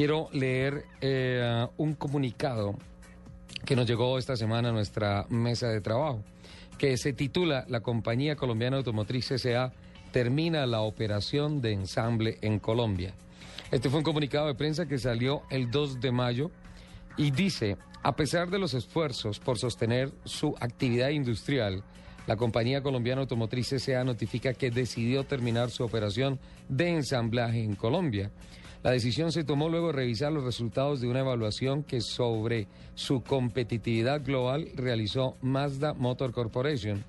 quiero leer eh, un comunicado que nos llegó esta semana a nuestra mesa de trabajo, que se titula La Compañía Colombiana Automotriz S.A. termina la operación de ensamble en Colombia. Este fue un comunicado de prensa que salió el 2 de mayo y dice, a pesar de los esfuerzos por sostener su actividad industrial, la compañía colombiana automotriz S.A. notifica que decidió terminar su operación de ensamblaje en Colombia. La decisión se tomó luego de revisar los resultados de una evaluación que sobre su competitividad global realizó Mazda Motor Corporation.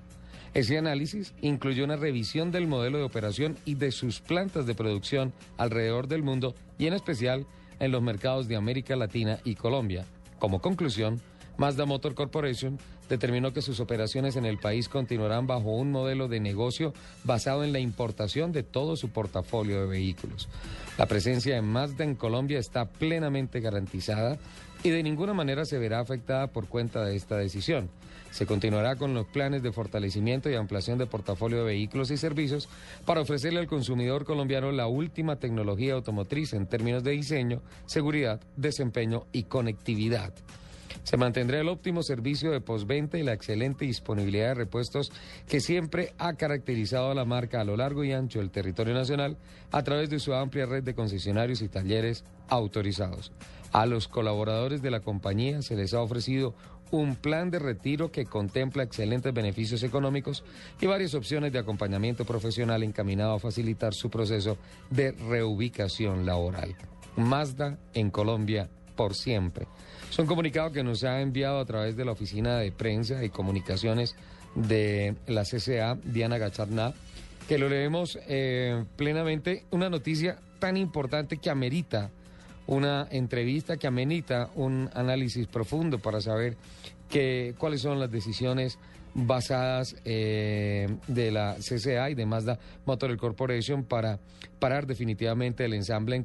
Ese análisis incluyó una revisión del modelo de operación y de sus plantas de producción alrededor del mundo y en especial en los mercados de América Latina y Colombia. Como conclusión, Mazda Motor Corporation determinó que sus operaciones en el país continuarán bajo un modelo de negocio basado en la importación de todo su portafolio de vehículos. La presencia de Mazda en Colombia está plenamente garantizada y de ninguna manera se verá afectada por cuenta de esta decisión. Se continuará con los planes de fortalecimiento y ampliación de portafolio de vehículos y servicios para ofrecerle al consumidor colombiano la última tecnología automotriz en términos de diseño, seguridad, desempeño y conectividad. Se mantendrá el óptimo servicio de postventa y la excelente disponibilidad de repuestos que siempre ha caracterizado a la marca a lo largo y ancho del territorio nacional a través de su amplia red de concesionarios y talleres autorizados. A los colaboradores de la compañía se les ha ofrecido un plan de retiro que contempla excelentes beneficios económicos y varias opciones de acompañamiento profesional encaminado a facilitar su proceso de reubicación laboral. Mazda en Colombia por siempre. Es un comunicado que nos ha enviado a través de la Oficina de Prensa y Comunicaciones de la CCA, Diana Gacharná, que lo leemos eh, plenamente, una noticia tan importante que amerita una entrevista, que amerita un análisis profundo para saber que, cuáles son las decisiones basadas eh, de la CCA y de Mazda Motor Corporation para parar definitivamente el ensamble en